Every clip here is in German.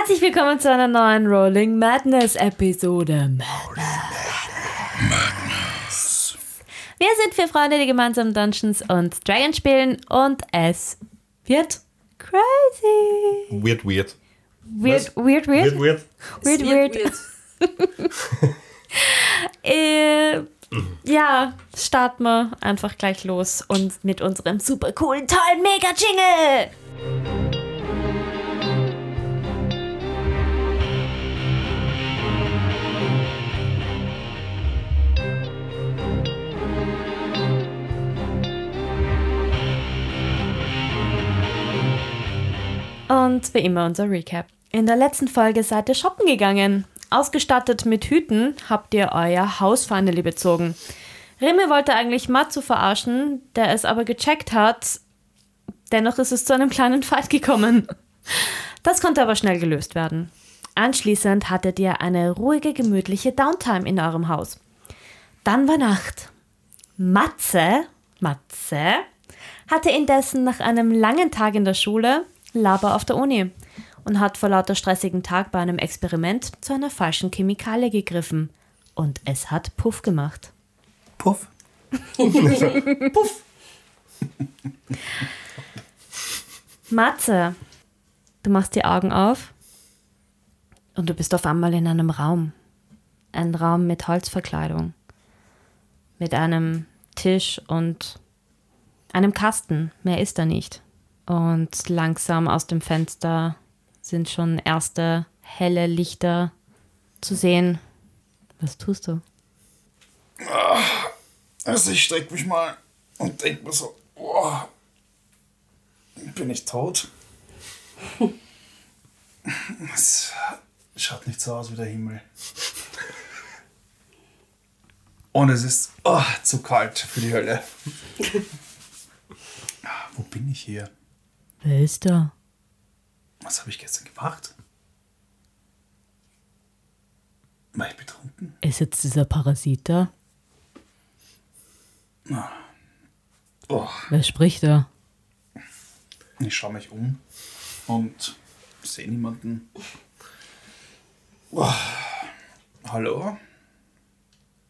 Herzlich willkommen zu einer neuen Rolling Madness Episode. Madness. Wir sind vier Freunde, die gemeinsam Dungeons und Dragons spielen und es wird crazy. Weird, weird. Weird, weird, weird. Weird, weird. Weird, weird. äh, ja, starten wir einfach gleich los und mit unserem super coolen, tollen Mega-Jingle. Und wie immer unser Recap. In der letzten Folge seid ihr shoppen gegangen. Ausgestattet mit Hüten habt ihr euer Haus finally bezogen. Remy wollte eigentlich Matsu verarschen, der es aber gecheckt hat. Dennoch ist es zu einem kleinen Fight gekommen. Das konnte aber schnell gelöst werden. Anschließend hattet ihr eine ruhige, gemütliche Downtime in eurem Haus. Dann war Nacht. Matze, Matze, hatte indessen nach einem langen Tag in der Schule Laber auf der Uni und hat vor lauter stressigen Tag bei einem Experiment zu einer falschen Chemikalie gegriffen. Und es hat Puff gemacht. Puff. Puff. Matze, du machst die Augen auf und du bist auf einmal in einem Raum. Ein Raum mit Holzverkleidung. Mit einem Tisch und einem Kasten. Mehr ist da nicht. Und langsam aus dem Fenster sind schon erste helle Lichter zu sehen. Was tust du? Also ich strecke mich mal und denke mir so, oh, bin ich tot? Es schaut nicht so aus wie der Himmel. Und es ist oh, zu kalt für die Hölle. Wo bin ich hier? Wer ist da? Was habe ich gestern gemacht? War ich betrunken? Ist jetzt dieser Parasit da? Oh, Wer spricht da? ich schaue mich um und sehe niemanden. Oh, hallo?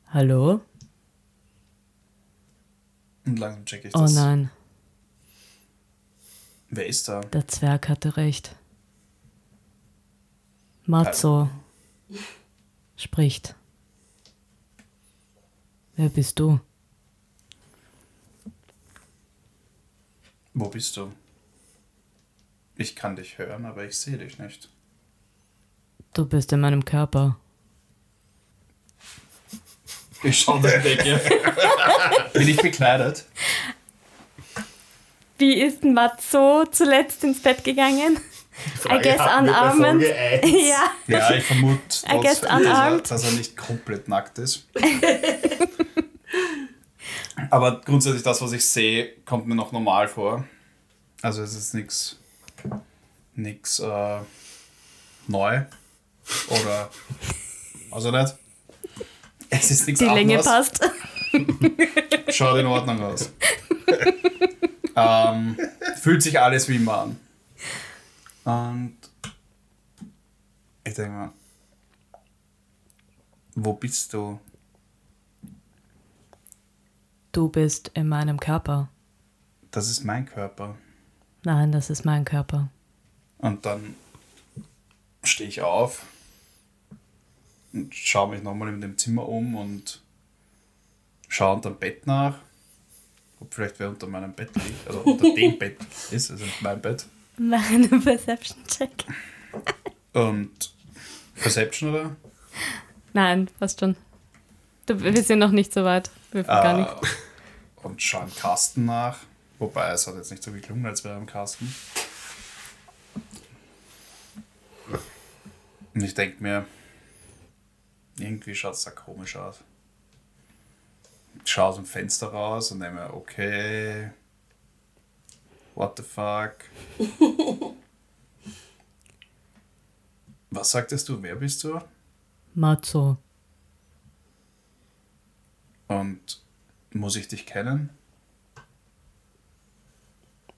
Hallo? Und langsam checke ich Oh das. nein, Wer ist da? der Zwerg hatte recht. Matzo spricht. Wer bist du? Wo bist du? Ich kann dich hören, aber ich sehe dich nicht. Du bist in meinem Körper. Ich schaue der Decke. Bin ich bekleidet? Wie ist Matzo zuletzt ins Bett gegangen? I guess unarmed. Ja. Ja, ich vermute, I guess dass er, dass er nicht komplett nackt ist. Aber grundsätzlich das, was ich sehe, kommt mir noch normal vor. Also es ist nichts äh, neu oder also nicht. Es ist nichts Die Länge anderes. passt. Schaut in Ordnung aus. ähm, fühlt sich alles wie immer an. Und ich denke mal, wo bist du? Du bist in meinem Körper. Das ist mein Körper. Nein, das ist mein Körper. Und dann stehe ich auf und schaue mich nochmal in dem Zimmer um und schaue unter dem Bett nach, ob vielleicht wer unter meinem Bett liegt, also unter dem Bett ist, also mein Bett. Mach einen Perception-Check. Und Perception oder? Nein, passt schon. Wir sind noch nicht so weit. Wir gar nicht. Äh, und schaue im Kasten nach. Wobei es hat jetzt nicht so geklungen, als wäre er im Kasten. Und ich denke mir, irgendwie schaut es da komisch aus. Ich schaue aus dem Fenster raus und denke mir, okay, what the fuck. Was sagtest du, wer bist du? Matzo. Und muss ich dich kennen?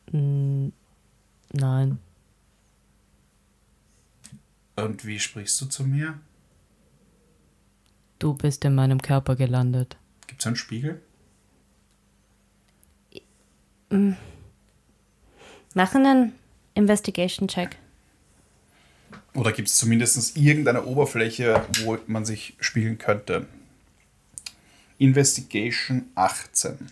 Nein. Und wie sprichst du zu mir? Du bist in meinem Körper gelandet. Gibt es einen Spiegel? Mach einen Investigation-Check. Oder gibt es zumindest irgendeine Oberfläche, wo man sich spiegeln könnte? Investigation 18.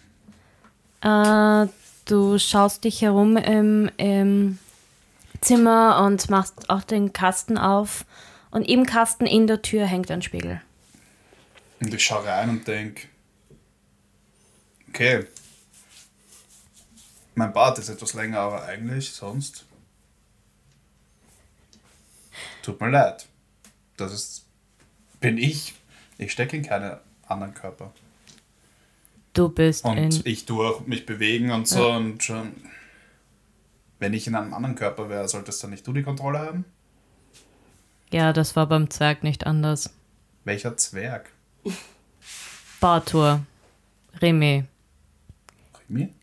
Äh, du schaust dich herum im, im Zimmer und machst auch den Kasten auf. Und im Kasten in der Tür hängt ein Spiegel. Und ich schaue rein und denke, okay, mein Bart ist etwas länger, aber eigentlich sonst. Tut mir leid. Das ist, bin ich. Ich stecke in keinen anderen Körper. Du bist Und ich tue auch mich bewegen und so und schon. Wenn ich in einem anderen Körper wäre, solltest dann nicht du die Kontrolle haben? Ja, das war beim Zwerg nicht anders. Welcher Zwerg? Bartur. Remy. Rimi?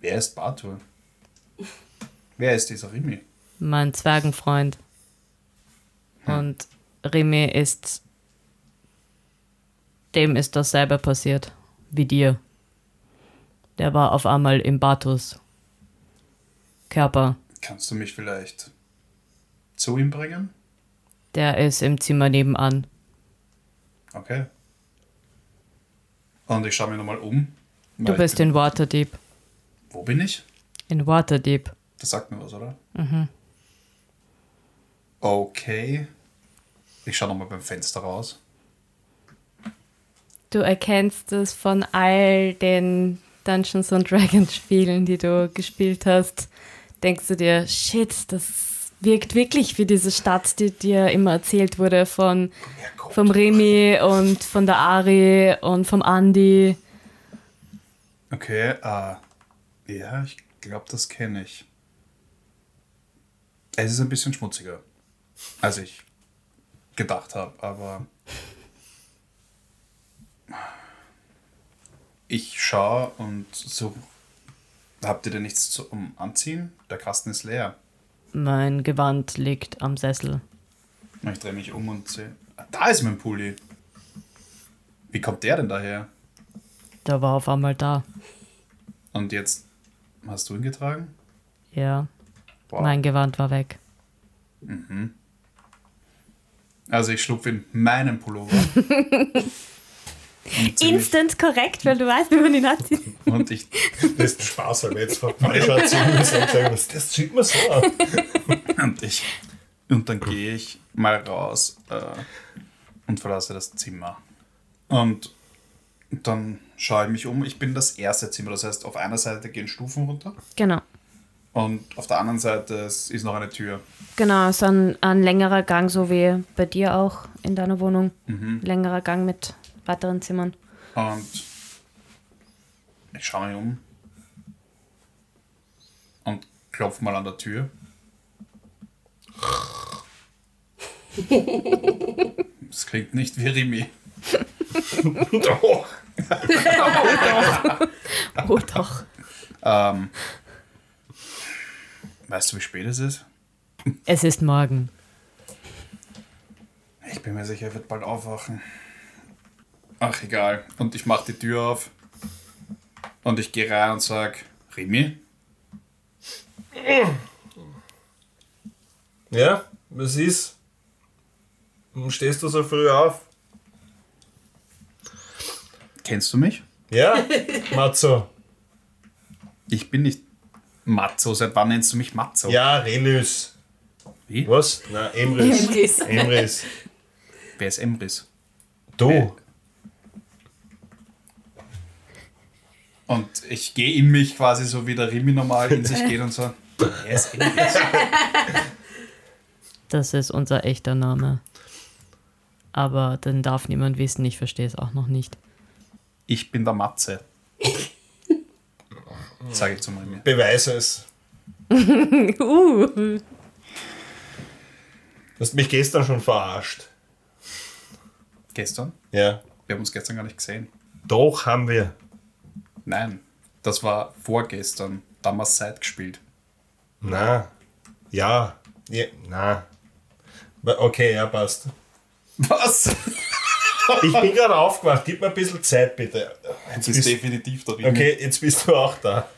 Wer ist Bartur? Wer ist dieser Rimi? Mein Zwergenfreund. Und Remy ist. Dem ist dasselbe passiert. Wie dir. Der war auf einmal im Bartus. Körper. Kannst du mich vielleicht zu ihm bringen? Der ist im Zimmer nebenan. Okay. Und ich schaue mich nochmal um. Du bist in Waterdeep. Wo bin ich? In Waterdeep. Das sagt mir was, oder? Mhm. Okay. Ich schaue nochmal beim Fenster raus. Du erkennst es von all den Dungeons and Dragons Spielen, die du gespielt hast. Denkst du dir, shit, das wirkt wirklich wie diese Stadt, die dir immer erzählt wurde von vom Remy und von der Ari und vom Andi. Okay, äh, ja, ich glaube, das kenne ich. Es ist ein bisschen schmutziger, als ich gedacht habe, aber ich schaue und so, habt ihr denn nichts zum Anziehen? Der Kasten ist leer. Mein Gewand liegt am Sessel. Ich drehe mich um und sehe, ah, da ist mein Pulli. Wie kommt der denn daher? Der war auf einmal da. Und jetzt hast du ihn getragen? Ja, Boah. mein Gewand war weg. Also ich schlupfe in meinen Pullover. Instant korrekt, weil du weißt, wie man ihn anzieht. und ich Das ist Spaß, weil wir jetzt erziehen müssen und sagen, was, das sieht man so an. und ich und dann gehe ich mal raus äh, und verlasse das Zimmer. Und dann schaue ich mich um. Ich bin das erste Zimmer, das heißt, auf einer Seite gehen Stufen runter Genau. und auf der anderen Seite ist noch eine Tür. Genau, so ein, ein längerer Gang, so wie bei dir auch in deiner Wohnung. Längerer Gang mit weiteren Zimmern. Und ich schaue mich um und klopfe mal an der Tür. Das klingt nicht wie Rimi. Doch. Oh doch. Ähm, weißt du, wie spät es ist? Es ist morgen. Ich bin mir sicher, er wird bald aufwachen. Ach, egal. Und ich mache die Tür auf. Und ich gehe rein und sage, Rimi? Ja, was ist? Warum stehst du so früh auf? Kennst du mich? Ja, Matzo. Ich bin nicht Matzo. Seit wann nennst du mich Matzo? Ja, Relys. Wie? Was? Na, Emrys. Emrys. Emrys. Wer ist Emrys? Du. Und ich gehe in mich quasi so wie der Rimi normal in sich geht und so. Wer ist Emrys? Das ist unser echter Name. Aber den darf niemand wissen, ich verstehe es auch noch nicht. Ich bin der Matze. Sage ich zum Rimi. Beweise es. Uh. Du hast mich gestern schon verarscht. Gestern? Ja. Wir haben uns gestern gar nicht gesehen. Doch, haben wir. Nein, das war vorgestern. Damals Zeit gespielt. Na. Ja. ja. Na. Okay, ja, passt. Was? Ich bin gerade aufgewacht. Gib mir ein bisschen Zeit, bitte. Du bist definitiv da drin. Okay, jetzt bist du auch da.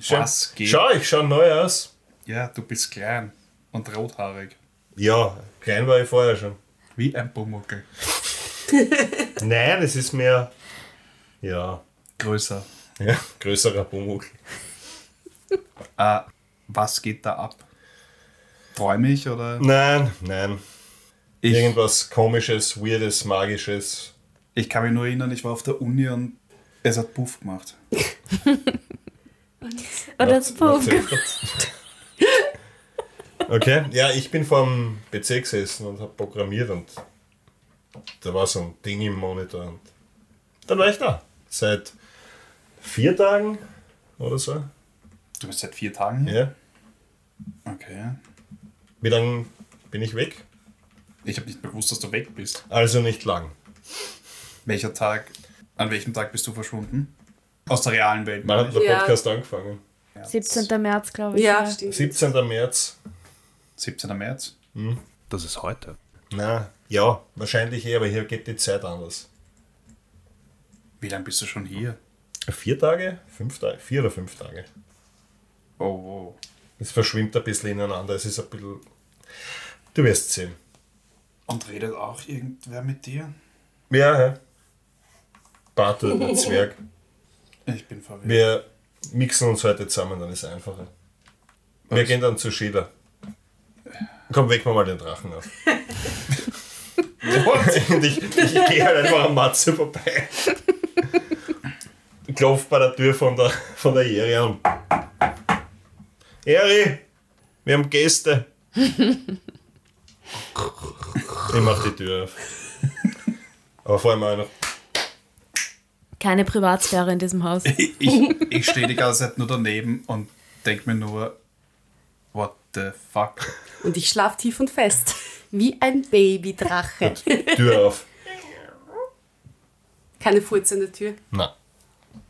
Schau, Was geht? schau ich schau neu aus. Ja, du bist klein und rothaarig. Ja, klein war ich vorher schon. Wie ein Pumuckel. Nein, es ist mehr. Ja, Größer. ja größerer Pumuckl. Äh, was geht da ab? Träume ich oder? Nein, nein. Ich, Irgendwas komisches, weirdes, magisches. ich kann mich nur erinnern, ich war auf der Uni und es hat Puff gemacht. Oder das Puff. Okay, ja, ich bin vorm PC gesessen und habe programmiert und da war so ein Ding im Monitor und dann war ich da. Seit vier Tagen oder so. Du bist seit vier Tagen hier? Ja. Okay. Wie lange bin ich weg? Ich habe nicht bewusst, dass du weg bist. Also nicht lang. Welcher Tag, an welchem Tag bist du verschwunden? Aus der realen Welt. Wann hat der Ja. Podcast angefangen? ich. 17. März, glaube ich. Ja, stimmt. 17. März. 17. März. Das ist heute. Na, ja, wahrscheinlich eh, aber hier geht die Zeit anders. Wie lange bist du schon hier? Vier Tage? Fünf Tage? Vier oder fünf Tage. Oh, wow. Es verschwimmt ein bisschen ineinander. Es ist ein bisschen. Du wirst sehen. Und redet auch irgendwer mit dir? Ja, ja. Bartel, der Zwerg. Ich bin verwirrt. Wir mixen uns heute zusammen, dann ist es einfacher. Wir Was? gehen dann zu Sheila. Komm, wecken wir mal den Drachen auf. Und ich, ich gehe halt einfach am Matze vorbei. Klopf bei der Tür von der, von der Eri an. Eri, wir haben Gäste. Ich mach die Tür auf. Aber vor allem noch. Keine Privatsphäre in diesem Haus. Ich, ich stehe die ganze Zeit nur daneben und denke mir nur, what the fuck? Und ich schlaf tief und fest. Wie ein Babydrache. Tür auf. Keine Furze in der Tür. Na.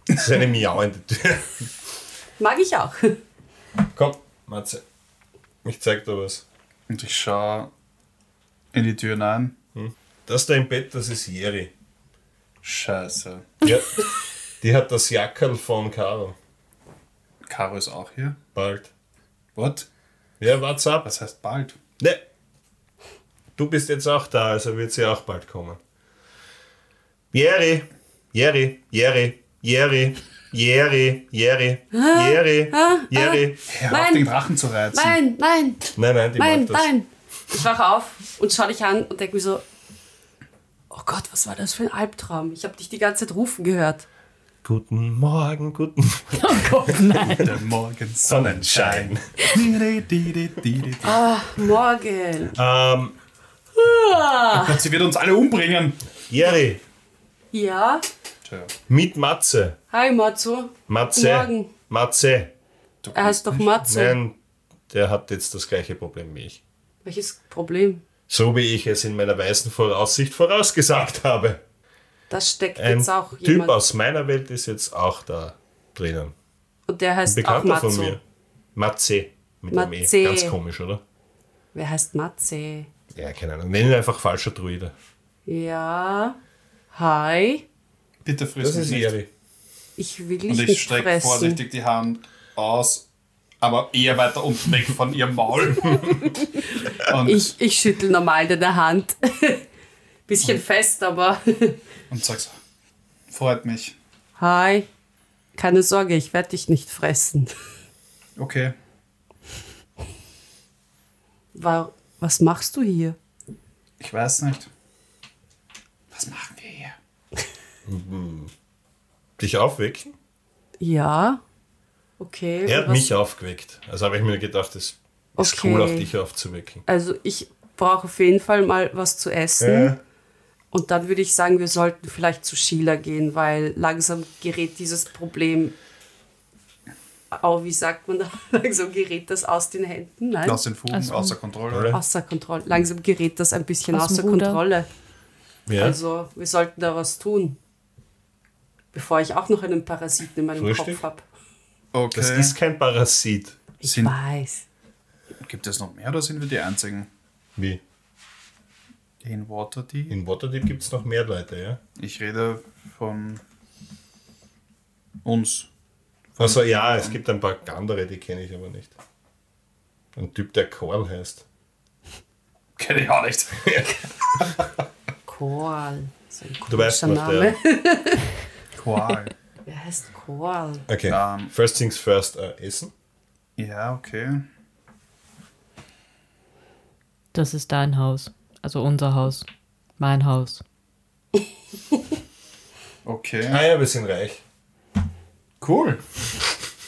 Das ist eine miauende Tür. Mag ich auch. Komm, Matze. Ich zeig dir was. Und ich schaue in die Tür hinein. Das da im Bett, das ist Jeri. Scheiße. Ja, die hat das Jackerl von Caro. Caro ist auch hier. Bald. What? Ja, what's up? Was heißt bald? Ne. Du bist jetzt auch da, also wird sie auch bald kommen. Jeri, Jeri, Jeri, Jeri, Jeri, Jeri, Jeri, Jeri. Hör auf, Nein. den Drachen zu reizen. Nein, nein, Nein, nein, die nein, mag das. nein. Ich wache auf und schaue dich an und denke mir so, oh Gott, was war das für ein Albtraum? Ich habe dich die ganze Zeit rufen gehört. Guten Morgen, guten Oh Gott, nein. Guten Morgen, Sonnenschein. Ah, morgen. Ähm, Gott, sie wird uns alle umbringen. Jeri, Ja, Tja, mit Matze. hi Matzo. Matze. Morgen. Matze. du Er heißt doch Matze. Nein, der hat jetzt das gleiche Problem wie ich. Welches Problem? So wie ich es in meiner weisen Voraussicht vorausgesagt habe. Das steckt Ein jetzt auch Typ jemand. aus meiner Welt ist jetzt auch da drinnen. Und der Ein heißt auch Bekannter Matzo. von mir. Matze. Mit einem E. Matze. Ganz komisch, oder? Wer heißt Matze? Ja, keine Ahnung. Nenn ihn einfach falscher Druide. Ja. Hi. Bitte friss Das mich ist nicht. Eri. Ich will dich Und ich nicht strecke vorsichtig die Hand aus, aber eher weiter unten weg von ihrem Maul. und, Ich, ich schüttel normal deine Hand. Bisschen fest, aber. und sag so, freut mich. Hi. Keine Sorge, ich werde dich nicht fressen. Okay. Wa- Was machst du hier? Ich weiß nicht. Was machen wir hier? Dich aufwecken? Ja. Okay. Er hat was- mich aufgeweckt. Also habe ich mir gedacht, es ist Okay. cool, auch dich aufzuwecken. Also ich brauche auf jeden Fall mal was zu essen. Äh, Und dann würde ich sagen, wir sollten vielleicht zu Sheila gehen, weil langsam gerät dieses Problem. Oh, wie sagt man da? Langsam gerät das aus den Händen. Nein, Aus den Fugen, Also- außer Kontrolle. Oder? außer Kontrolle. Langsam gerät das ein bisschen Aus außer. Kontrolle. ja. Also, wir sollten da was tun. Bevor ich auch noch einen Parasiten in meinem Frühstück? Kopf habe. Okay. das ist kein Parasit. Ich Sind- weiß. Gibt es noch mehr oder sind wir die Einzigen? Wie? In Waterdeep? In Waterdeep gibt es noch mehr Leute, ja? Ich rede von uns. Also ja, es gibt ein paar andere, die kenne ich aber nicht. Ein Typ, der Korl heißt. Kenne ich auch nicht. Koal. So ein Du weißt noch, der- Qual. Wer heißt Koal? Okay, Ähm. first things first, äh, Essen. Ja, okay. Das ist dein Haus. Also unser Haus. Mein Haus. Okay. Ah ja, wir sind reich. Cool.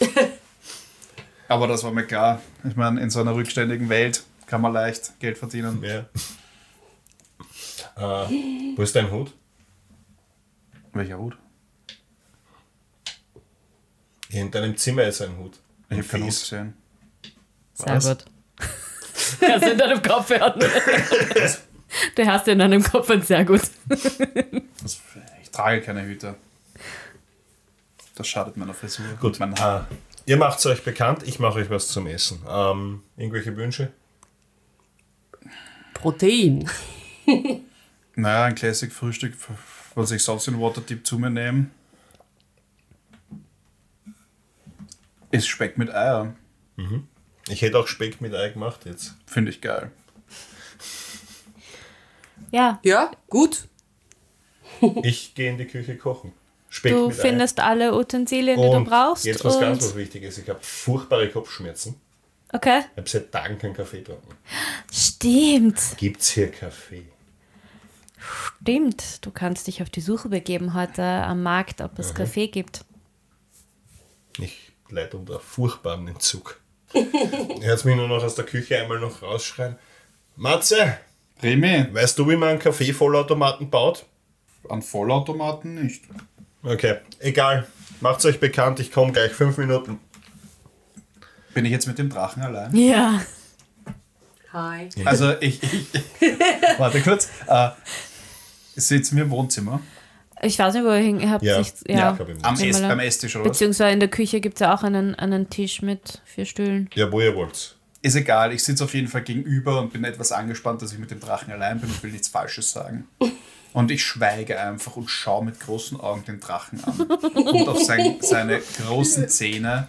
Aber das war mir klar. Ich meine, in so einer rückständigen Welt kann man leicht Geld verdienen. Ja. Äh, wo ist dein Hut? Welcher Hut? In deinem Zimmer ist ein Hut. Ich habe keinen Hut gesehen. Sehr Was? gut. Kannst du in deinem Kopf hören. Du hast in deinem Kopf ein sehr gut. Ich trage keine Hüte. Das schadet meiner Frisur. Gut, Mein Haar. äh, ihr macht es euch bekannt, ich mache euch was zum Essen. Ähm, irgendwelche Wünsche? Protein. Naja, ein Classic-Frühstück, was ich sonst in Waterdeep zu mir nehme, ist Speck mit Eier. Ich hätte auch Speck mit Ei gemacht jetzt. Finde ich geil. Ja, Ja, gut. Ich gehe in die Küche kochen. Speck du mit findest alle Utensilien, Ei. die du Und brauchst. jetzt was ganz und, was Wichtiges. Ich habe furchtbare Kopfschmerzen. okay. Ich habe seit Tagen keinen Kaffee getrunken. Stimmt. Gibt's hier Kaffee? Stimmt. Du kannst dich auf die Suche begeben heute am Markt, ob es Kaffee gibt. Ich leide unter furchtbaren Entzug. Jetzt mich nur noch aus der Küche einmal noch rausschreien. Matze, Remy, weißt du, wie man einen Kaffeevollautomaten baut? an Vollautomaten nicht. Okay, egal. Macht's euch bekannt, ich komme gleich fünf Minuten. Bin ich jetzt mit dem Drachen allein? Ja. Hi. Also ich, ich warte kurz. Äh, sitzen wir im Wohnzimmer. Ich weiß nicht, wo ihr hin habt. Ja, Sich, ja, ja. ich Am Ess, beim Esstisch oder was? Beziehungsweise in der Küche gibt es ja auch einen, einen Tisch mit vier Stühlen. Ja, wo ihr wollt. Ist egal, ich sitze auf jeden Fall gegenüber und bin etwas angespannt, dass ich mit dem Drachen allein bin und will nichts Falsches sagen. Und ich schweige einfach und schaue mit großen Augen den Drachen an. Und auf sein, seine großen Zähne.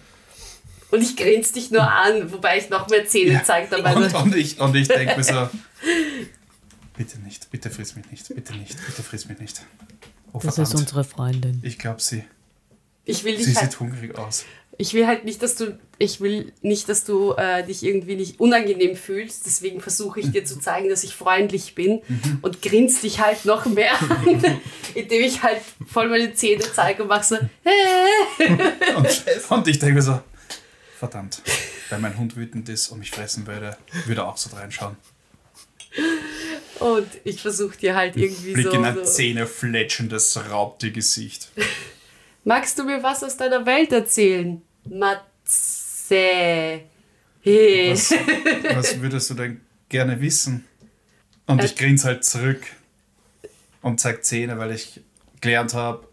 Und ich grinse dich nur an, wobei ich noch mehr Zähne zeige dabei. Und, und ich, und ich denke mir so, bitte nicht, bitte friss mich nicht, bitte nicht, bitte friss mich nicht. Oh, Das verdammt. ist unsere Freundin. Ich glaube, sie, Ich will sie dich halt, sieht hungrig aus. ich will halt nicht, dass du, ich will nicht, dass du äh, dich irgendwie nicht unangenehm fühlst. Deswegen versuche ich dir zu zeigen, dass ich freundlich bin Mhm. und grinst dich halt noch mehr an, indem ich halt voll meine Zähne zeige und mache so. Und, und ich denke mir so, verdammt, wenn mein Hund wütend ist und mich fressen würde, würde er auch so reinschauen. Und ich versuche dir halt irgendwie Blick in ein so, so. zähnefletschendes Raubtiergesicht. Magst du mir was aus deiner Welt erzählen? Matze. Hey. Was, was würdest du denn gerne wissen? Und ich grinse halt zurück und zeig Zähne, weil ich gelernt habe,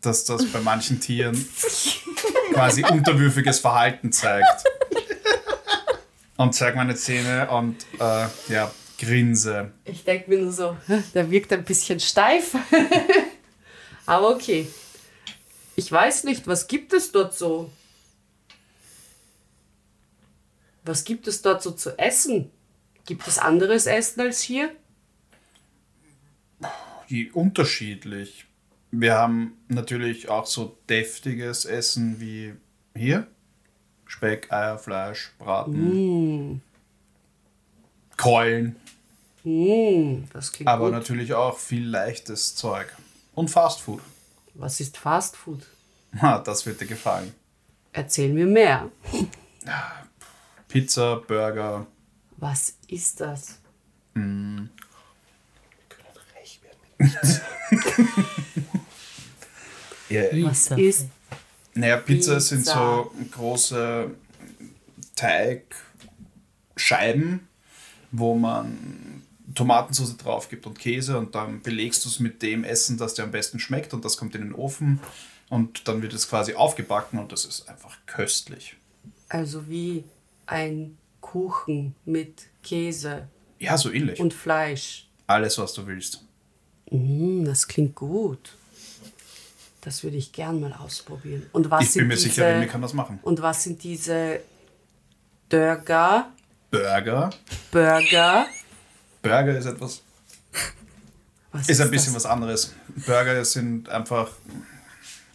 dass das bei manchen Tieren quasi unterwürfiges Verhalten zeigt. Und zeig meine Zähne und äh, ja, grinse. Ich denke mir nur so, "Hä, der wirkt ein bisschen steif. Aber okay. Ich weiß nicht, was gibt es dort so? Was gibt es dort so zu essen? Gibt es anderes Essen als hier? Wie unterschiedlich. Wir haben natürlich auch so deftiges Essen wie hier. Speck, Eier, Fleisch, Braten, Keulen, Hm, das klingt aber gut. natürlich auch viel leichtes Zeug. Und Fastfood. Was ist Fast Food? Ha, das wird dir gefallen. Erzähl mir mehr. Pizza, Burger, Was ist das? Was Pizza. ist Naja, Pizza sind Pizza. so große Teigscheiben, wo man Tomatensauce drauf gibt und Käse und dann belegst du es mit dem Essen, das dir am besten schmeckt und das kommt in den Ofen und dann wird es quasi aufgebacken und das ist einfach köstlich. also wie ein Kuchen mit Käse Ja, so ähnlich. und Fleisch? Alles, was du willst. Hm, das klingt gut. Das würde ich gern mal ausprobieren. Und was Ich sind bin mir diese, sicher, Remy kann das machen. Und was sind diese Burger? Burger. Burger? Burger ist etwas, Was ist ein bisschen das? was anderes. Burger sind einfach.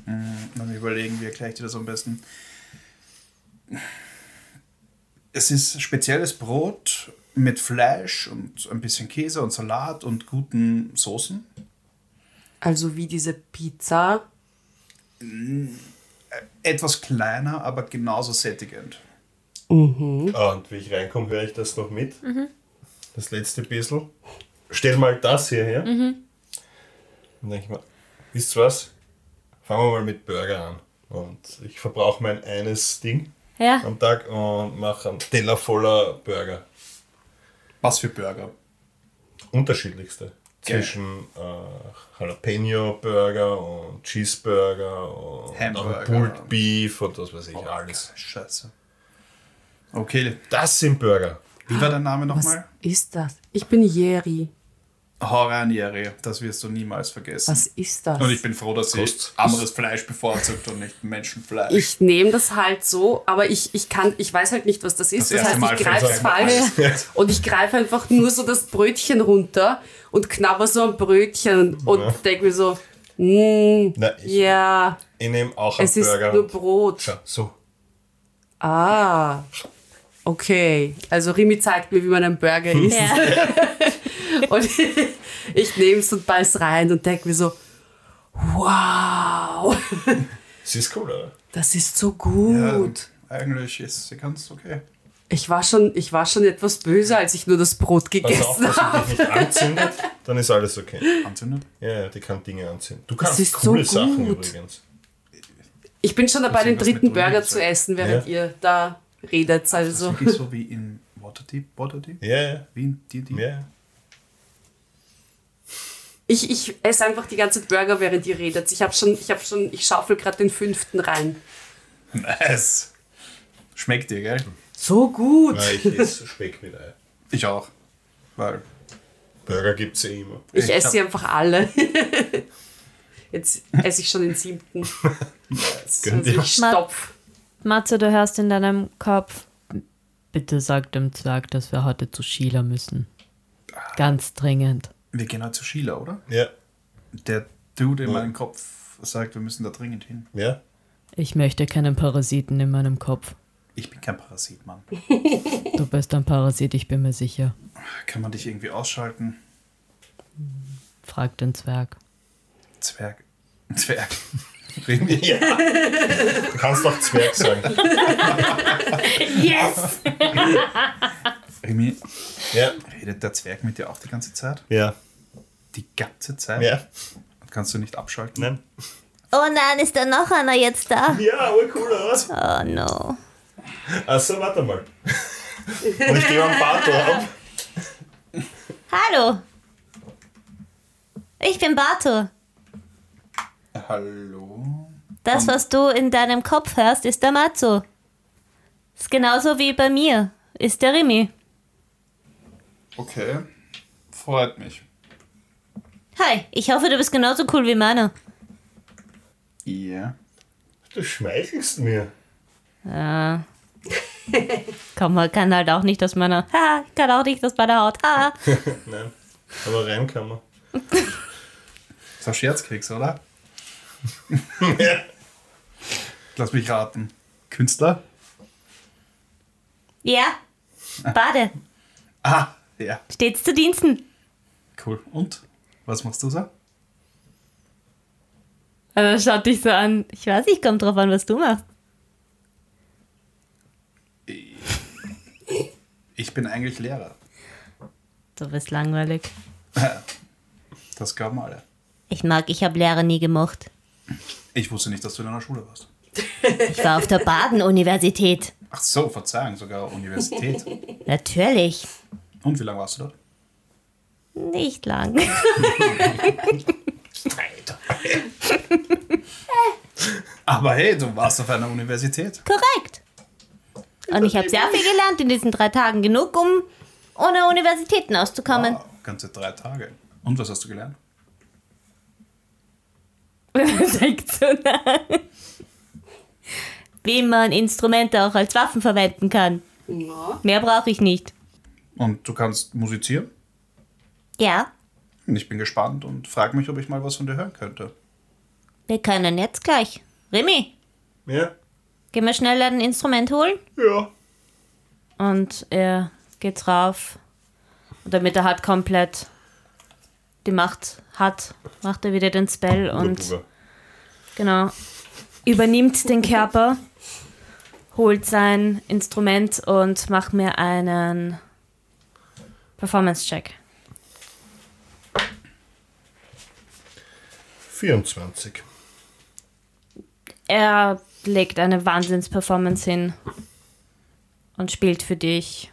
Hm, Lass mich überlegen, wie erkläre ich dir das am besten? Es ist spezielles Brot mit Fleisch und ein bisschen Käse und Salat und guten Soßen. Also wie diese Pizza. Etwas kleiner, aber genauso sättigend. Ah, und wie ich reinkomme, höre ich das noch mit. Das letzte bisschen. Stell mal das hier her. Dann denke ich mir, wisst ihr was? Fangen wir mal mit Burger an. Und ich verbrauche mein eines Ding Ja. am Tag und mache einen Teller voller Burger. Was für Burger? Unterschiedlichste. Geil. Zwischen äh, Jalapeno-Burger und Cheeseburger und Hamburger. Pulled Beef und was weiß ich, alles. Scheiße. Okay, Das sind Burger. Wie war dein Name Was nochmal? ist das? Ich bin Jerry. Horaniere, das wirst du niemals vergessen. Was ist das? Und ich bin froh, dass sie Kost- anderes Fleisch bevorzugt und nicht Menschenfleisch. Ich nehme das halt so, aber ich, ich kann, ich weiß halt nicht, was das ist. Das Das, heißt, ich Mal greife es falsch und ich greife einfach nur so das Brötchen runter und knabber so am Brötchen und Ja. denke mir so, mm, Na, ich, ja, ich nehme auch einen es ist Burger. nur Brot. Schau, so. Ah, okay. Also Rimi zeigt mir, wie man einen Burger isst. Ja. Und ich nehme es und beiß rein und denke mir so, wow, Es ist cool, oder? das ist so ja, gut. eigentlich ist sie ganz okay. Ich war, schon, ich war schon etwas böse, als ich nur das Brot Pass auf, gegessen dass habe. es dich nicht anzündet, dann ist alles okay. Anzündet? Ja, ja, die kann Dinge anzünden. Du kannst ist coole so Sachen übrigens. Ich bin schon dabei, Bisschen den dritten Burger zu essen, während ihr da redet. Das Also. ist wirklich so wie in Waterdeep, Waterdeep? Ja, ja. Wie in D&D? ja. Ich, ich esse einfach die ganze Burger, während ihr redet. Ich habe schon, ich habe schon, ich schaufel gerade den fünften rein. Nice. Schmeckt dir, gell? So gut. Na, ich esse Speck mit Ei. Ich auch. Weil Burger gibt es eh immer. Ich Ich esse sie einfach alle. Jetzt esse ich schon den siebten. Gönn Also ich stopf. Matze, du hörst in deinem Kopf. Bitte sag dem Zwerg, dass wir heute zu Sheila müssen. Ganz dringend. wir gehen halt zu Sheila, oder? Ja, Der Dude in meinem Kopf sagt, wir müssen da dringend hin. ja. Ich möchte keinen Parasiten in meinem Kopf. Ich bin kein Parasit, Mann. Du bist ein Parasit, ich bin mir sicher. Kann man dich irgendwie ausschalten? Frag den Zwerg. Zwerg. Zwerg. Remi. ja. Du kannst doch Zwerg sagen. Yes! Remi, Ja, redet der Zwerg mit dir auch die ganze Zeit? ja, Die ganze Zeit? ja. Und kannst du nicht abschalten? Nein. Oh nein, ist da noch einer jetzt da? Ja, aber cool, oder? Oh no. Also, warte mal. Und ich gebe einen Bato ab. Hallo. Ich bin Bato. Hallo? Das, was du in deinem Kopf hörst, ist der Matzo. Ist genauso wie bei mir. Ist der Rimi. Okay. Freut mich. Hi, ich hoffe, du bist genauso cool wie meiner. Ja. Du schmeichelst mir. Ja. Komm, man kann halt auch nicht aus meiner. Ha, ich kann auch nicht aus meiner Haut. Ha. Nein. Aber rein kann man. Das ist ein Scherzkeks, oder? Lass mich raten. Künstler? Ja. Bade. Ah, ja. Stets zu Diensten. Cool. Und? Was machst du so? Also schaut dich so an. Ich weiß nicht, kommt drauf an, was du machst. Ich bin eigentlich Lehrer. Du bist langweilig. Das glauben alle. Ich mag, ich habe Lehrer nie gemocht. Ich wusste nicht, dass du in einer Schule warst. Ich war auf der Baden-Universität. Ach so, Verzeihung, sogar Universität. Natürlich. Und wie lange warst du dort? Nicht lang. Aber hey, du warst auf einer Universität. Korrekt. Und ich habe sehr viel gelernt in diesen drei Tagen. Genug, um ohne Universitäten auszukommen. Wow, Ganze drei Tage. Und was hast du gelernt? Wie man Instrumente auch als Waffen verwenden kann. Ja. Mehr brauche ich nicht. Und du kannst musizieren? Ja, Und ich bin gespannt und frage mich, ob ich mal was von dir hören könnte. wir können jetzt gleich. Remy, Ja? gehen wir schnell ein Instrument holen? Ja. Und er geht drauf. Und damit er halt komplett die Macht hat, macht er wieder den Spell und Buba. Genau übernimmt den Körper, holt sein Instrument und macht mir einen Performance-Check. 24. Er legt eine Wahnsinns-Performance hin und spielt für dich.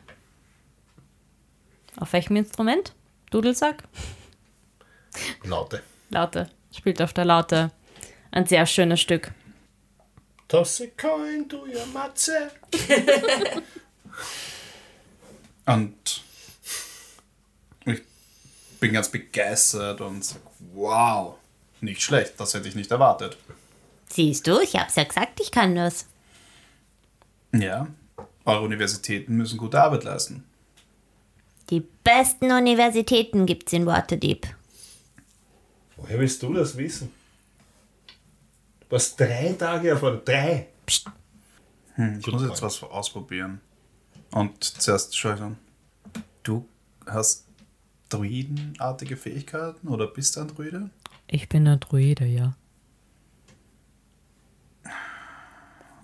Auf welchem Instrument? Dudelsack? Laute. Laute. Spielt auf der Laute. Ein sehr schönes Stück. Toss a coin to your Matze. Und ich bin ganz begeistert und sag, wow, nicht schlecht, das hätte ich nicht erwartet. Siehst du, ich hab's ja gesagt, ich kann das. Ja, eure Universitäten müssen gute Arbeit leisten. Die besten Universitäten gibt's in Waterdeep. Woher willst du das wissen? Du warst drei Tage einer. Drei. Hm, ich muss jetzt was ausprobieren. Und zuerst schaue ich an. Du hast Druidenartige Fähigkeiten oder bist du ein Druide? Ich bin ein Druide, ja.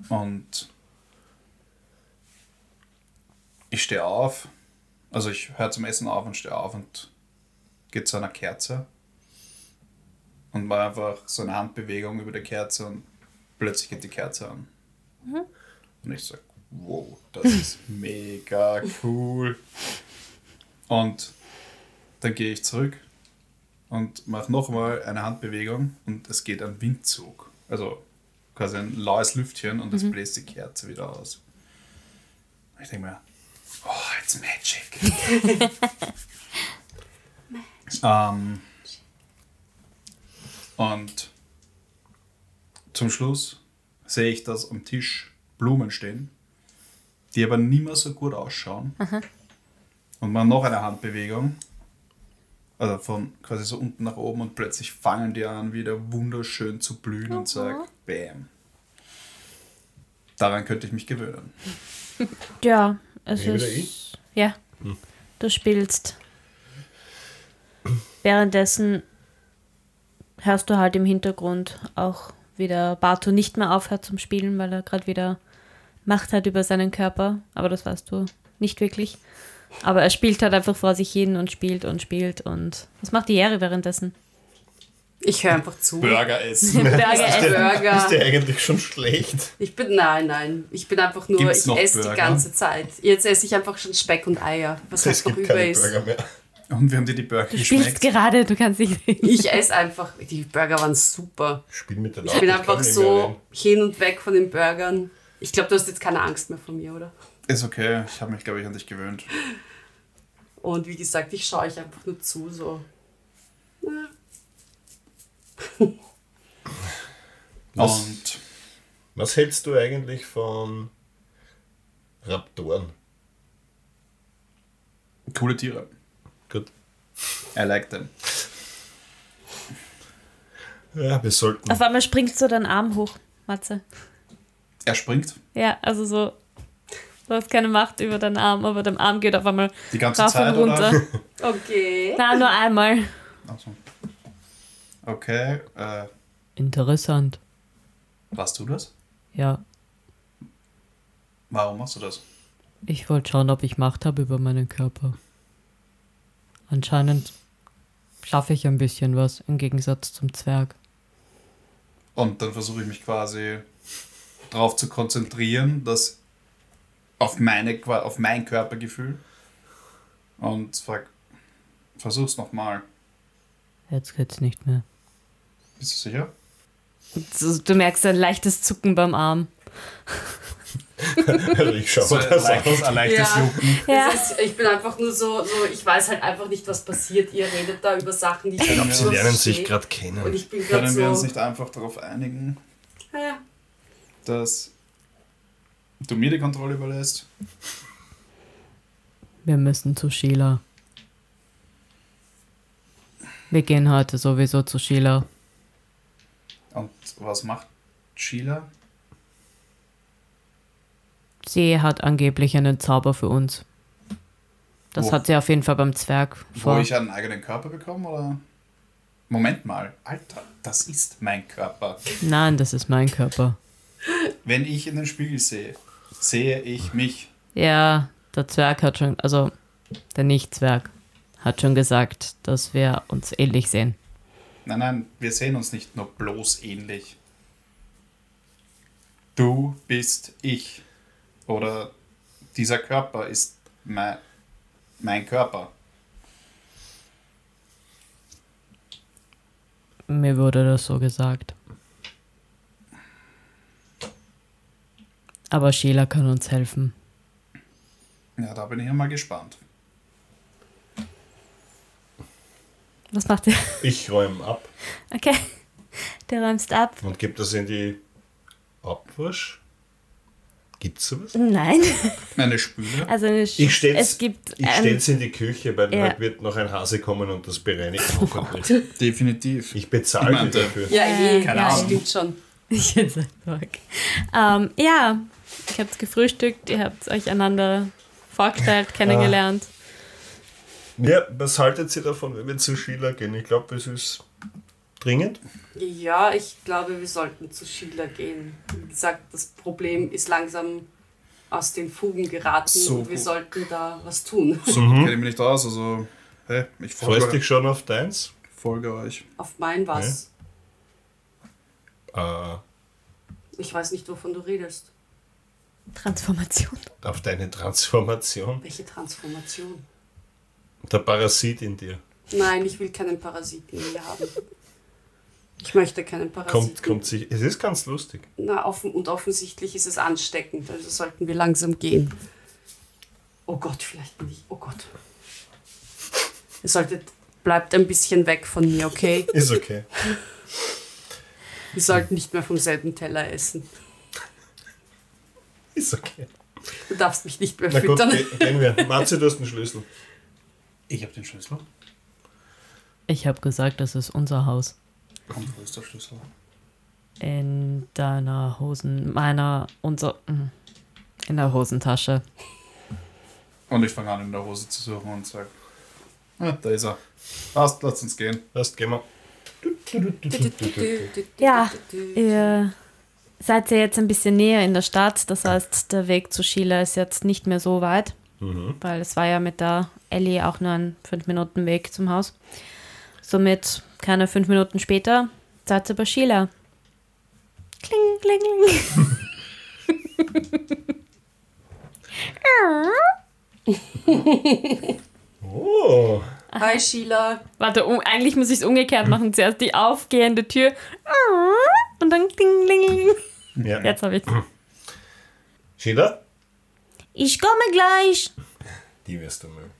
Und ich stehe auf. Also ich höre zum Essen auf und stehe auf und gehe zu einer Kerze. Und mache einfach so eine Handbewegung über die Kerze und plötzlich geht die Kerze an. Und ich sage, wow, das ist mega cool. Und dann gehe ich zurück und mache nochmal eine Handbewegung und es geht ein Windzug. Also quasi ein laues Lüftchen und es bläst die Kerze wieder aus. Ich denke mir, oh, it's magic. ähm, und zum Schluss sehe ich, dass am Tisch Blumen stehen, die aber nicht mehr so gut ausschauen. Und man noch eine Handbewegung. Also von quasi so unten nach oben und plötzlich fangen die an, wieder wunderschön zu blühen und sag, bam. Daran könnte ich mich gewöhnen. Ja, es wieder ist. Ja. Du spielst. Währenddessen hörst du halt im Hintergrund auch wieder Barto nicht mehr aufhört zum Spielen, weil er gerade wieder Macht hat über seinen Körper. Aber das weißt du nicht wirklich. Aber er spielt halt einfach vor sich hin und spielt und spielt und was macht die Jere währenddessen? Ich höre einfach zu. Burger essen. Burger Ist essen. Burger. ist der eigentlich schon schlecht? Ich bin, nein, nein. Ich bin einfach nur, Gibt's ich esse die Burger? ganze Zeit. Jetzt esse ich einfach schon Speck und Eier, was halt Es noch gibt über keine ist. Burger mehr. Und wie haben dir die Burger Du spielst geschmeckt? gerade, du kannst nicht. Ich esse einfach, die Burger waren super. Spiel mit der Ich bin einfach so hin und weg von den Burgern. Ich glaube, du hast jetzt keine Angst mehr vor mir, oder? Ist okay, ich habe mich, glaube ich, an dich gewöhnt. Und wie gesagt, ich schaue euch einfach nur zu, so. Was, Und was hältst du eigentlich von Raptoren? coole Tiere. Gut. I like them. Ja, wir sollten. Auf einmal springst du deinen Arm hoch, Matze. Er springt Ja, also so. Du hast keine Macht über deinen Arm, aber dein Arm geht auf einmal die ganze rauf Zeit, und runter. oder? Okay. Na, nur einmal. Ach so. Okay, äh, Interessant. warst du das? Ja, Warum machst du das? ich wollte schauen, ob ich Macht habe über meinen Körper. Anscheinend schaffe ich ein bisschen was im Gegensatz zum Zwerg. Und dann versuche ich mich quasi darauf zu konzentrieren, dass auf, meine, auf mein Körpergefühl und frag, versuch's nochmal. Jetzt geht's nicht mehr. Bist du sicher? Du, du merkst ein leichtes Zucken beim Arm. Also ich schaue So das leicht, an. ein leichtes Ja. Jucken. Ja. Ist, ich bin einfach nur so, so, ich weiß halt einfach nicht, was passiert. Ihr redet da über Sachen, die ich Können nicht wir- Sie lernen sich gerade kennen. Und ich bin Können wir uns so. nicht einfach darauf einigen, Ja, dass du mir die Kontrolle überlässt? Wir müssen zu Sheila. Wir gehen heute sowieso zu Sheila. Und was macht Sheila? Sie hat angeblich einen Zauber für uns. Das Wo? hat sie auf jeden Fall beim Zwerg Wo vor. ich einen eigenen Körper bekomme, oder? Moment mal, Alter, das ist mein Körper. Nein, das ist mein Körper. Wenn ich in den Spiegel sehe, sehe ich mich. Ja, der Zwerg hat schon, also der Nicht-Zwerg hat schon gesagt, dass wir uns ähnlich sehen. Nein, nein, wir sehen uns nicht nur bloß ähnlich. Du bist ich. Oder dieser Körper ist mein, mein Körper. Mir wurde das so gesagt. Aber Sheila kann uns helfen. Ja, da bin ich ja mal gespannt. Was macht ihr? Ich räume ab Okay. Du räumst ab. und gebe das in die Abwasch. Gibt's sowas? Nein. Eine Spüle. Also eine Sch Ich stell's, es gibt ich ähm, stell's in die Küche, weil ja. heute wird noch ein Hase kommen und das bereinigen. hoffentlich. Definitiv. Ich bezahle Ich dafür. ja eh, Keine ja, Ahnung. stimmt schon. Ich jetzt weg. Ähm, ja, ich hab's gefrühstückt, ihr habt euch einander vorgestellt, kennengelernt. Ja, was haltet ihr davon, wenn wir zu Sheila gehen? Ich glaube, es ist dringend. Ja, ich glaube, wir sollten zu Sheila gehen. Wie gesagt, das Problem ist langsam aus den Fugen geraten So und wir gut. sollten da was tun. So kenne ich mich nicht aus, also hey, ich Freust folge, dich schon auf deins? folge euch. Auf mein was. Äh, Ich weiß nicht, wovon du redest. Transformation. auf deine Transformation? Welche Transformation? Der Parasit in dir. Nein, ich will keinen Parasiten mehr haben. Ich möchte keinen Parasiten. Kommt, kommt sich. Es ist ganz lustig. Na, offen, und offensichtlich ist es ansteckend, also sollten wir langsam gehen. Oh Gott, vielleicht bin ich. Oh Gott. Ihr solltet. Bleibt ein bisschen weg von mir, okay? Ist okay. Wir sollten nicht mehr vom selben Teller essen. Ist okay. Du darfst mich nicht mehr Na gut, füttern. ge- gehen wir. Matze, du hast den Schlüssel. Ich habe den Schlüssel. Ich habe gesagt, das ist unser Haus. Und wo ist der Schlüssel? In deiner Hosen, meiner, unser, mm, in der Hosentasche. Und ich fange an, in der Hose zu suchen und sage, ah, da ist er. Passt, lass uns gehen. Lasst, gehen wir. Ja, ihr seid ja jetzt ein bisschen näher in der Stadt, das heißt, der Weg zu Sheila ist jetzt nicht mehr so weit, weil es war ja mit der Ellie auch nur ein 5-Minuten-Weg zum Haus. Somit, keine fünf Minuten später, seid ihr bei Sheila. Kling, kling, kling. Oh. Hi Sheila. Warte, um, eigentlich muss ich es umgekehrt machen. Zuerst die aufgehende Tür und dann kling, kling, kling. Ja. Jetzt habe ich Sheila? Ich komme gleich. Die wirst du mögen.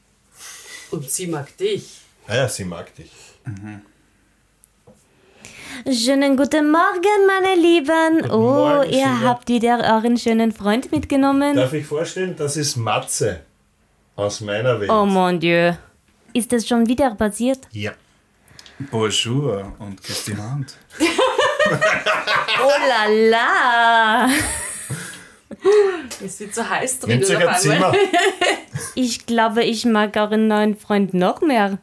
Und sie mag dich. Ah ja, sie mag dich. Schönen guten Morgen, meine Lieben. Guten oh, Morgen, ihr Sheila. habt wieder euren schönen Freund mitgenommen. Darf ich vorstellen, das ist Matze aus meiner Welt. Oh mon Dieu. Ist das schon wieder passiert? Ja. Bonjour und küss die Hand. Oh la la. Es wird so heiß drin ein auf Zimmer. Ich glaube, ich mag euren neuen Freund noch mehr.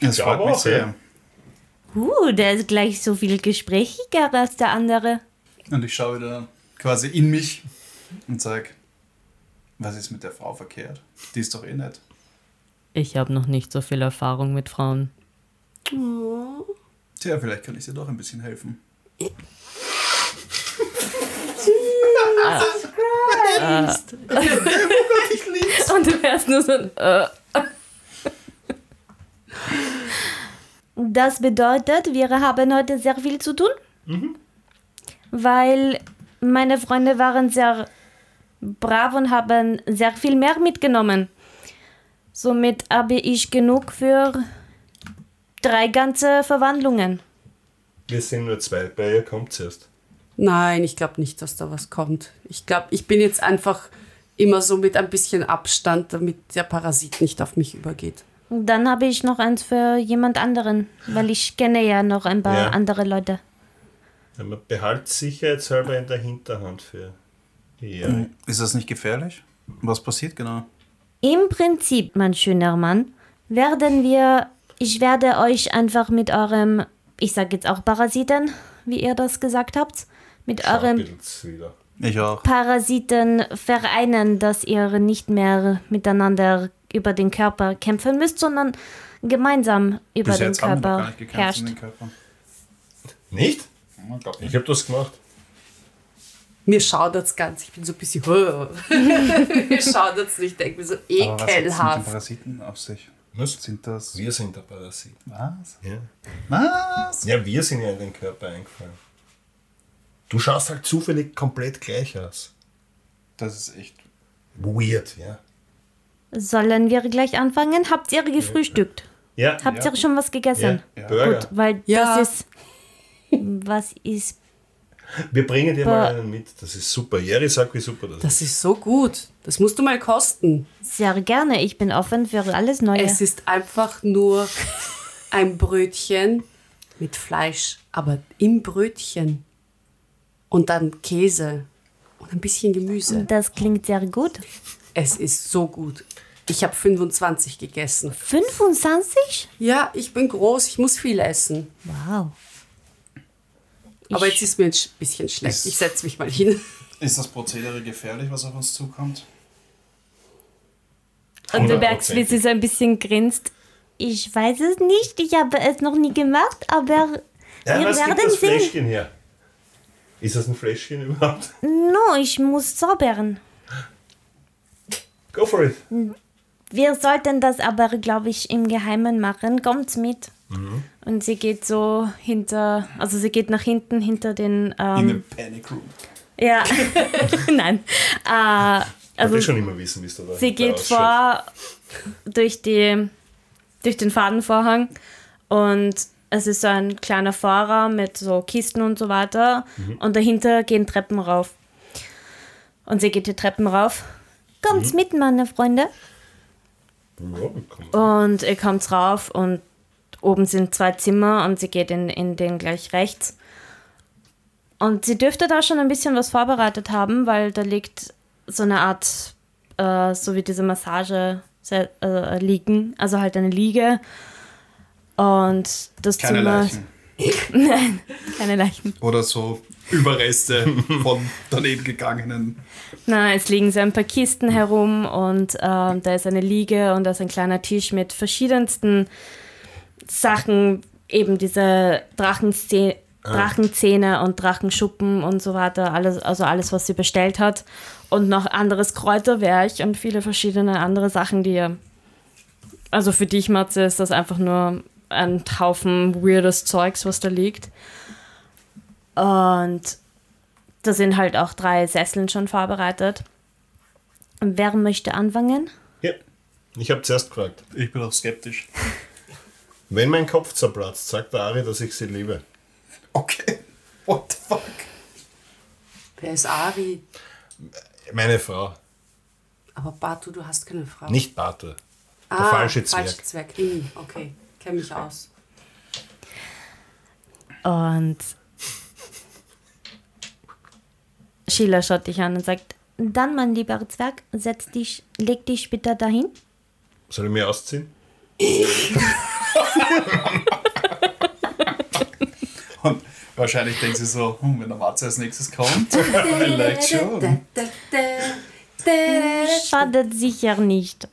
Das Ja, freut mich sehr. Uh, der ist gleich so viel gesprächiger als der andere. Und ich schaue wieder quasi in mich und sage, was ist mit der Frau verkehrt? Die ist doch eh nett. Ich habe noch nicht so viel Erfahrung mit Frauen. Tja, vielleicht kann ich dir doch ein bisschen helfen. Und du hörst nur so ein äh. Das bedeutet, wir haben heute sehr viel zu tun. Weil meine Freunde waren sehr brav und haben sehr viel mehr mitgenommen. Somit habe ich genug für drei ganze Verwandlungen. Wir sind nur zwei, bei ihr kommt zuerst. Nein, ich glaube nicht, dass da was kommt. Ich glaube, ich bin jetzt einfach immer so mit ein bisschen Abstand, damit der Parasit nicht auf mich übergeht. Dann habe ich noch eins für jemand anderen, weil ich kenne ja noch ein paar Ja. andere Leute. Ja, man behält sicherheitshalber in der Hinterhand für ja. Ist das nicht gefährlich? Was passiert genau? Im Prinzip, mein schöner Mann, werden wir, ich werde euch einfach mit eurem, ich sage jetzt auch Parasiten, wie ihr das gesagt habt, mit eurem. Ich auch. Parasiten vereinen, dass ihr nicht mehr miteinander über den Körper kämpfen müsst, sondern gemeinsam über Bis den jetzt haben wir noch gar Körper nicht gekämpft herrscht. den Körper. Nicht? Ich habe das gemacht. Mir schaudert es ganz. Ich bin so ein bisschen. mir schaudert es nicht. Ich denke mir so Aber was hat es mit den ekelhaft. Parasiten auf sich? Was? Sind das. Wir sind der Parasit. Was? Ja. Was? ja, wir sind ja in den Körper eingefallen. Du schaust halt zufällig komplett gleich aus. Das ist echt. Weird, ja. Sollen wir gleich anfangen? Habt ihr gefrühstückt? Ja, Habt Ja. ihr schon was gegessen? ja. Ja. Burger. Gut, weil Ja. das ist. Was ist. Wir bringen dir mal einen mit. Das ist super. Jerry sagt, wie super das, Das ist. ist so gut. Das musst du mal kosten. Sehr gerne, ich bin offen für alles Neue. Es ist einfach nur ein Brötchen mit Fleisch, aber im Brötchen. Und dann Käse und ein bisschen Gemüse. das klingt sehr gut. Es ist so gut. Ich habe 25 gegessen. 25? Ja, ich bin groß, ich muss viel essen. Wow. Aber Ich- jetzt ist mir ein sch- bisschen schlecht. Ist- Ich setze mich mal hin. Ist das Prozedere gefährlich, was auf uns zukommt? Und du merkst, wie 100%. sie so ein bisschen grinst. Ich weiß es nicht, ich habe es noch nie gemacht, aber Ja, wir was gibt werden das sehen. Fläschchen her? Ist das ein Fläschchen überhaupt? No, ich muss zaubern. Go for it. Wir sollten das aber, glaube ich, im Geheimen machen. Kommt mit. Mhm. Und sie geht so hinter, also sie geht nach hinten hinter den. In Ähm, einem Panic Room. ja, nein. Äh, Ich also will schon immer wissen, wie es da Sie geht ausschaut. vor durch, die, durch den Fadenvorhang und es ist so ein kleiner Vorraum mit so Kisten und so weiter und dahinter gehen Treppen rauf. Und sie geht die Treppen rauf. Kommt's mit, meine Freunde. Und ihr kommt rauf und oben sind zwei Zimmer und sie geht in, in den gleich rechts. Und sie dürfte da schon ein bisschen was vorbereitet haben, weil da liegt so eine Art, äh, so wie diese Massage äh, liegen, also halt eine Liege. Und das Keine Zimmer. Leichen. Keine Leichen. Oder so Überreste von daneben gegangenen. Nein, es liegen so ein paar Kisten herum und ähm, da ist eine Liege und da ist ein kleiner Tisch mit verschiedensten Sachen, eben diese Drachenzäh Drachenzähne und Drachenschuppen und so weiter, alles, also alles, was sie bestellt hat. Und noch anderes Kräuterwerk und viele verschiedene andere Sachen, die ihr. Also für dich, Matze, ist das einfach nur ein Haufen weirdes Zeugs, was da liegt. Und da sind halt auch drei Sesseln schon vorbereitet. Und wer möchte anfangen? Ja. Ich habe zuerst gefragt. Ich bin auch skeptisch. Wenn mein Kopf zerplatzt, sagt der Ari, dass ich sie liebe. Okay. What the fuck? Wer ist Ari? Meine Frau. Aber Batu, du hast keine Frau. Nicht Batu. Der ah, falsche Zwerg. Falsche Zwerg. Okay, kenne mich aus. Und Sheila schaut dich an und sagt, dann, mein lieber Zwerg, setz dich, leg dich bitte dahin. Soll ich mich ausziehen? Und wahrscheinlich denkt sie so, hm, wenn der Matze als nächstes kommt, vielleicht schon. Schadet sicher nicht.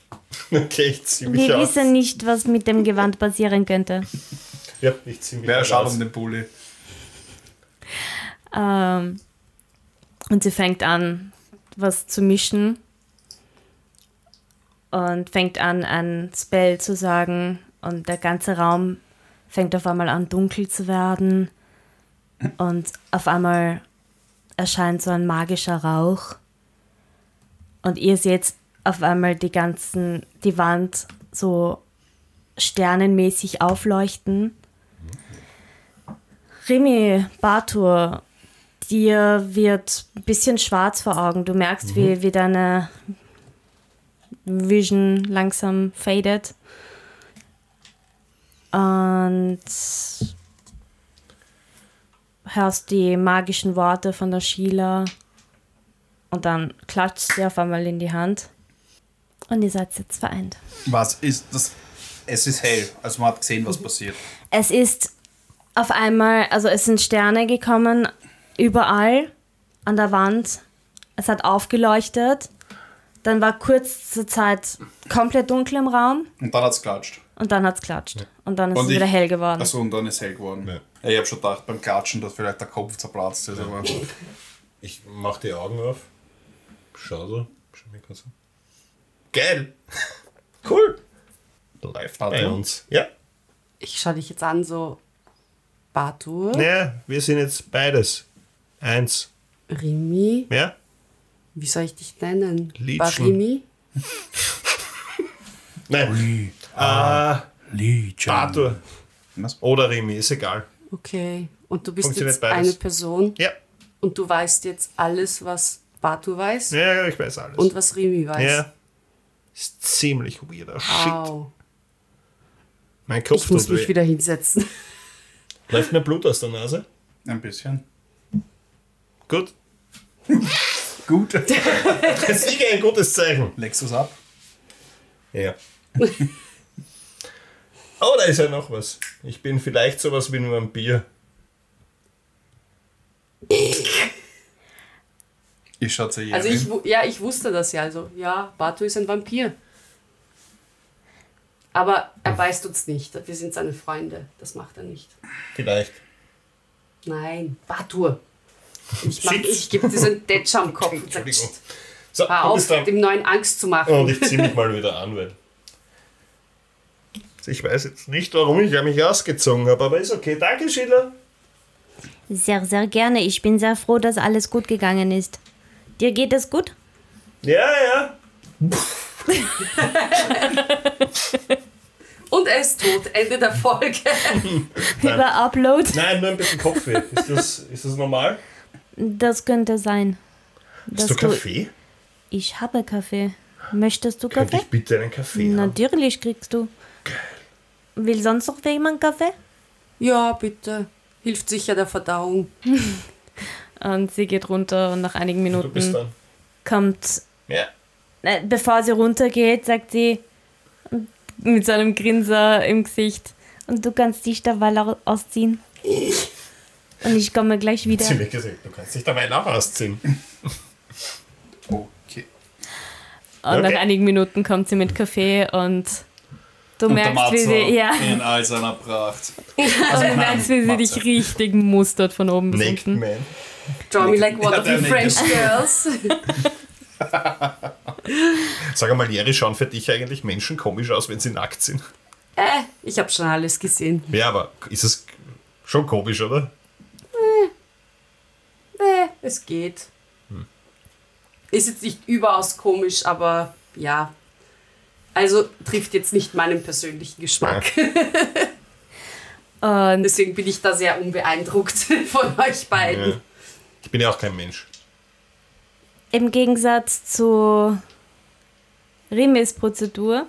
Okay, ich zieh mich Wir aus. wissen nicht, was mit dem Gewand passieren könnte. Ja, ich zieh mich Wäre schade um den Bulli. Ähm, und sie fängt an, was zu mischen. Und fängt an, ein Spell zu sagen. Und der ganze Raum fängt auf einmal an, dunkel zu werden. Und auf einmal erscheint so ein magischer Rauch. Und ihr seht auf einmal die ganzen, die Wand so sternenmäßig aufleuchten. Rimi, Bartur, dir wird ein bisschen schwarz vor Augen. Du merkst, wie, wie deine Vision langsam fadet. Und hörst die magischen Worte von der Sheila. Und dann klatscht sie auf einmal in die Hand. Und ihr seid jetzt vereint. Was ist das? Es ist hell. Also man hat gesehen, was passiert. Es ist auf einmal, also es sind Sterne gekommen, überall an der Wand. Es hat aufgeleuchtet. Dann war kurz zur Zeit komplett dunkel im Raum Und dann hat es klatscht. und dann hat es klatscht. Und dann ist Und es wieder ich- hell geworden. Achso, und dann ist hell geworden. Ja. Ja. ich habe schon gedacht beim Klatschen, dass vielleicht der Kopf zerplatzt ist. Aber Ich mach die Augen auf. Schau so. Schau mir kurz an. Geil! Cool! Läuft bei Warte. uns. Ja. Ich schaue dich jetzt an, so Batur, Ja, wir sind jetzt beides. Eins. Rimi. Ja? Wie soll ich dich nennen? Liedchen. Barimi? Nein. Ah, Legion. Arthur. Was? Oder Remy, ist egal. Okay. Und du bist jetzt beides. eine Person Ja. und du weißt jetzt alles, was Batu weiß Ja, ich weiß alles. und was Rimi weiß. ja. Ist ziemlich weirder Shit. Au. Mein Kopf Ich muss mich weh. wieder hinsetzen. Läuft mir Blut aus der Nase? Ein bisschen. Gut. Gut. Das ist sicher ein gutes Zeichen. Es ab? Ja. oh, da ist ja noch was. Ich bin vielleicht sowas wie ein Vampir. Ich schaue zu jedem. Also ich, ja, ich wusste das ja. Also ja, Batu ist ein Vampir. Aber er beißt uns nicht. Wir sind seine Freunde. Das macht er nicht. Vielleicht. Nein, Batur. Ich, mach- ich gebe diesen Detscher am Kopf und sage, Entschuldigung. So, hör auf, dem neuen Angst zu machen. Und ich ziehe mich mal wieder an, weil. Ich weiß jetzt nicht, warum ich mich ausgezogen habe, aber ist okay. Danke, Schiller. Sehr, sehr gerne. Ich bin sehr froh, dass alles gut gegangen ist. Dir geht es gut? Ja, ja. Und er ist tot. Ende der Folge. Über Upload? Nein, nur ein bisschen Kopfweh. Ist das, ist das normal? Das könnte sein. Hast du Kaffee? Ich habe Kaffee. Möchtest du Könnte Kaffee? ich bitte einen Kaffee haben? Natürlich kriegst du. Will sonst noch jemand Kaffee? Ja, bitte. Hilft sicher der Verdauung. Und sie geht runter und nach einigen Du bist Minuten dann. kommt, Ja. äh, bevor sie runtergeht, sagt sie mit so einem Grinser im Gesicht, und du kannst dich derweil au- ausziehen. Und ich komme gleich wieder. Ziemlich gesagt, du kannst dich dabei auch ausziehen. Okay. Und nach Okay. einigen Minuten kommt sie mit Kaffee und du Und der merkst, wie sie, ja, in all seiner Pracht. und du merkst, wie sie dich richtig mustert von oben bis Naked unten. Man. Draw me like one Ja, of der you French girls. Sag einmal, Jerry, schauen für dich eigentlich Menschen komisch aus, wenn sie nackt sind? äh, ich habe schon alles gesehen. Ja, aber ist es schon komisch, oder? Es geht. Ist jetzt nicht überaus komisch, aber ja. Also trifft jetzt nicht meinen persönlichen Geschmack. Und Deswegen bin ich da sehr unbeeindruckt von euch beiden. Ja. Ich bin ja auch kein Mensch. im Gegensatz zu Rimis Prozedur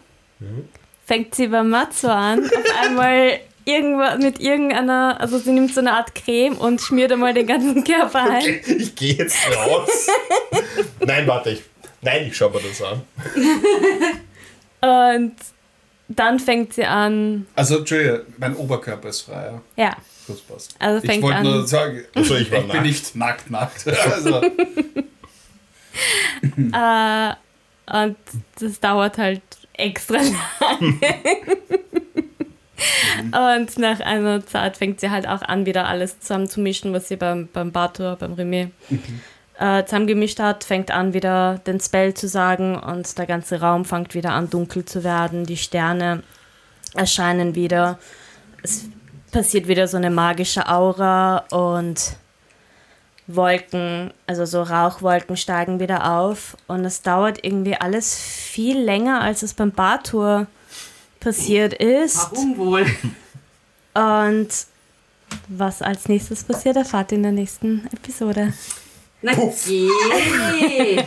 fängt sie bei Matzo an, auf einmal irgendwas mit irgendeiner, also sie nimmt so eine Art Creme und schmiert einmal den ganzen Körper ein. Ich gehe jetzt raus. Nein, warte, ich. Nein, ich schau mir das an. Und dann fängt sie an, Also, Entschuldige, mein Oberkörper ist frei. Ja. ja, passt. Also ich fängt wollte an- nur sagen, Also ich war ich bin nackt. nicht nackt, nackt. Also, äh, und das dauert halt extra lange. Und nach einer Zeit fängt sie halt auch an, wieder alles zusammenzumischen, was sie beim, beim Bator, beim Remy äh, zusammengemischt hat, fängt an, wieder den Spell zu sagen und der ganze Raum fängt wieder an, dunkel zu werden. Die Sterne erscheinen wieder. Es passiert wieder so eine magische Aura und Wolken, also so Rauchwolken steigen wieder auf und es dauert irgendwie alles viel länger, als es beim Bartour passiert ist. Warum wohl? Und was als nächstes passiert, erfahrt ihr in der nächsten Episode. Na je.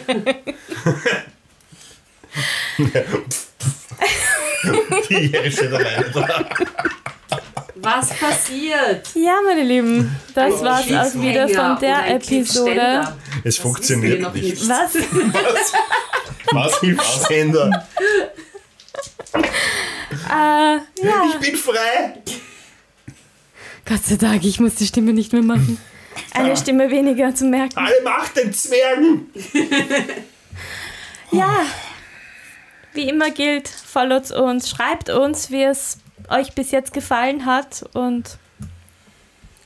Die Jere steht alleine da. Was passiert? Ja, meine Lieben, das war's auch Cliffhanger wieder von der Episode. Es funktioniert noch nicht. Was? Was hilft Sender? Äh, ja, Ich bin frei! Gott sei Dank, ich muss die Stimme nicht mehr machen. Eine Stimme weniger zu merken. Alle Macht den Zwergen! Ja, wie immer gilt, followt uns, schreibt uns, wie es euch bis jetzt gefallen hat und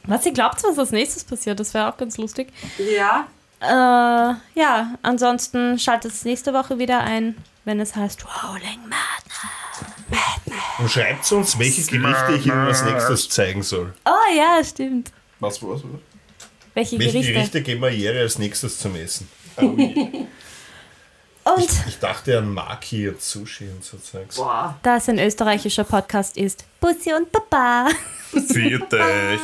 was ihr glaubt, was als nächstes passiert. Das wäre auch ganz lustig. Ja, Äh, ja, ansonsten schaltet es nächste Woche wieder ein, wenn es heißt Rolling Madness. Und schreibt uns, welche Gerichte ich Ihnen als nächstes zeigen soll. Oh ja, stimmt. Was, was, was? Welche, Welche Gerichte? Gerichte geben wir Jere als nächstes zum Essen? Und Ich dachte an Maki und Sushi und so Zeugs. boah. da es ein österreichischer Podcast ist, Bussi und Papa. Viert euch.